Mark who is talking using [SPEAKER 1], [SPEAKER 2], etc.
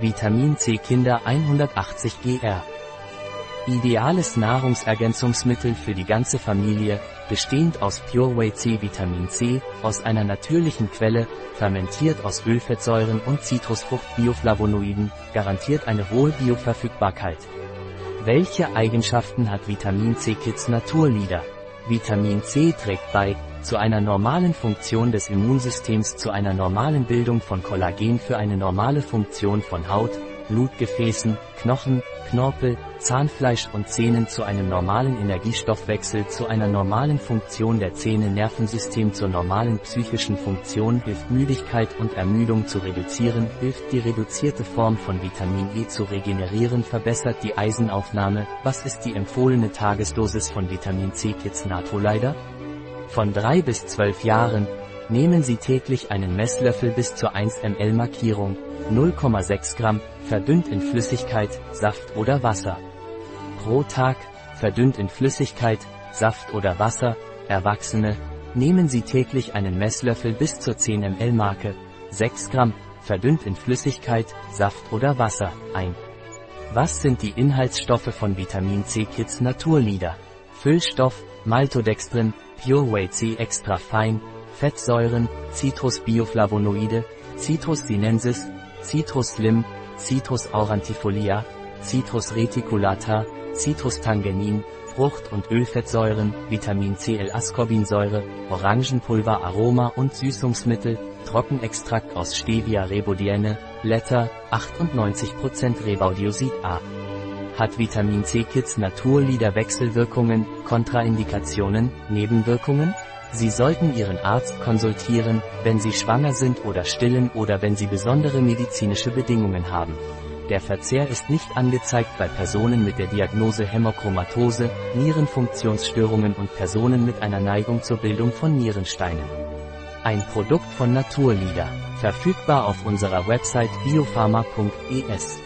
[SPEAKER 1] Vitamin C Kinder 180 GR. Ideales Nahrungsergänzungsmittel für die ganze Familie, bestehend aus Pure Whey C Vitamin C, aus einer natürlichen Quelle, fermentiert aus Ölfettsäuren und Zitrusfrucht-Bioflavonoiden, garantiert eine hohe Bioverfügbarkeit. Welche Eigenschaften hat Vitamin C Kids Naturlieder? Vitamin C trägt bei, zu einer normalen Funktion des Immunsystems zu einer normalen Bildung von Kollagen für eine normale Funktion von Haut, Blutgefäßen, Knochen, Knorpel, Zahnfleisch und Zähnen zu einem normalen Energiestoffwechsel zu einer normalen Funktion der Zähne Nervensystem zur normalen psychischen Funktion hilft Müdigkeit und Ermüdung zu reduzieren, hilft die reduzierte Form von Vitamin E zu regenerieren verbessert die Eisenaufnahme, was ist die empfohlene Tagesdosis von Vitamin C Kids Natolider? Von 3 bis 12 Jahren, nehmen Sie täglich einen Messlöffel bis zur 1 ml Markierung, 0,6 Gramm, verdünnt in Flüssigkeit, Saft oder Wasser. Pro Tag, verdünnt in Flüssigkeit, Saft oder Wasser, Erwachsene, nehmen Sie täglich einen Messlöffel bis zur 10 ml Marke, 6 Gramm, verdünnt in Flüssigkeit, Saft oder Wasser, ein. Was sind die Inhaltsstoffe von Vitamin C Kids Naturlieder? Füllstoff, Maltodextrin, Pure Whey C extra fein, Fettsäuren, Citrus bioflavonoide, Citrus sinensis, Citrus slim, Citrus aurantifolia, Citrus reticulata, Citrus tangenin, Frucht- und Ölfettsäuren, Vitamin C L-Ascorbinsäure, Orangenpulver Aroma und Süßungsmittel, Trockenextrakt aus Stevia rebodiene, Blätter, 98% Rebaudiosid A. Hat Vitamin C Kids Naturlieder Wechselwirkungen, Kontraindikationen, Nebenwirkungen? Sie sollten Ihren Arzt konsultieren, wenn Sie schwanger sind oder stillen oder wenn Sie besondere medizinische Bedingungen haben. Der Verzehr ist nicht angezeigt bei Personen mit der Diagnose Hämochromatose, Nierenfunktionsstörungen und Personen mit einer Neigung zur Bildung von Nierensteinen. Ein Produkt von Naturlieder, verfügbar auf unserer Website biopharma.es.